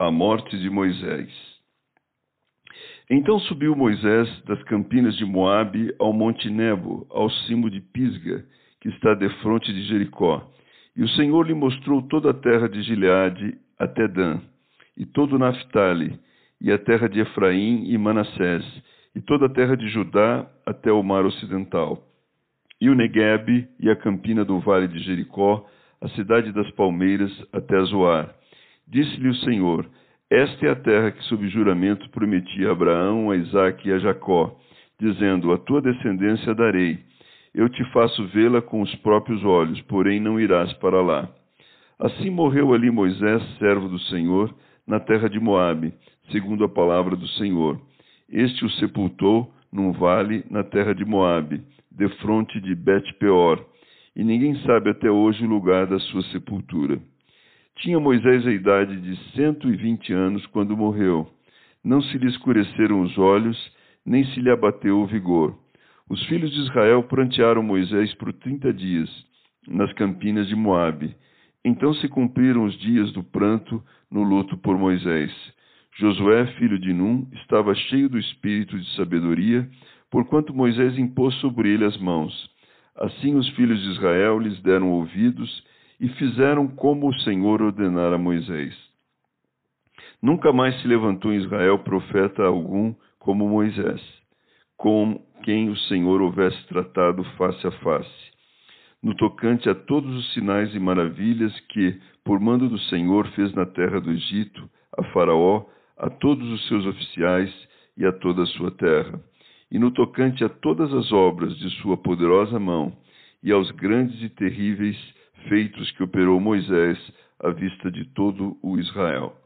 A morte de Moisés Então subiu Moisés das campinas de Moabe ao monte Nebo, ao cimo de Pisga, que está defronte de Jericó. E o Senhor lhe mostrou toda a terra de Gileade até Dan, e todo Naphtali, e a terra de Efraim e Manassés, e toda a terra de Judá até o mar ocidental, e o Neguebe e a campina do vale de Jericó, a cidade das palmeiras até Zoar. Disse-lhe o Senhor: Esta é a terra que, sob juramento, prometi a Abraão, a Isaque e a Jacó, dizendo: A tua descendência darei. Eu te faço vê-la com os próprios olhos, porém não irás para lá. Assim morreu ali Moisés, servo do Senhor, na terra de Moabe, segundo a palavra do Senhor. Este o sepultou num vale na terra de Moabe, defronte de Bet-peor e ninguém sabe até hoje o lugar da sua sepultura. Tinha Moisés a idade de cento e vinte anos quando morreu. Não se lhe escureceram os olhos, nem se lhe abateu o vigor. Os filhos de Israel prantearam Moisés por trinta dias, nas campinas de Moabe. Então se cumpriram os dias do pranto no luto por Moisés. Josué, filho de Num, estava cheio do espírito de sabedoria, porquanto Moisés impôs sobre ele as mãos. Assim os filhos de Israel lhes deram ouvidos e fizeram como o Senhor ordenara a Moisés. Nunca mais se levantou em Israel profeta algum como Moisés, com quem o Senhor houvesse tratado face a face. No tocante a todos os sinais e maravilhas que, por mando do Senhor, fez na terra do Egito, a Faraó, a todos os seus oficiais e a toda a sua terra e no tocante a todas as obras de sua poderosa mão, e aos grandes e terríveis feitos que operou Moisés à vista de todo o Israel.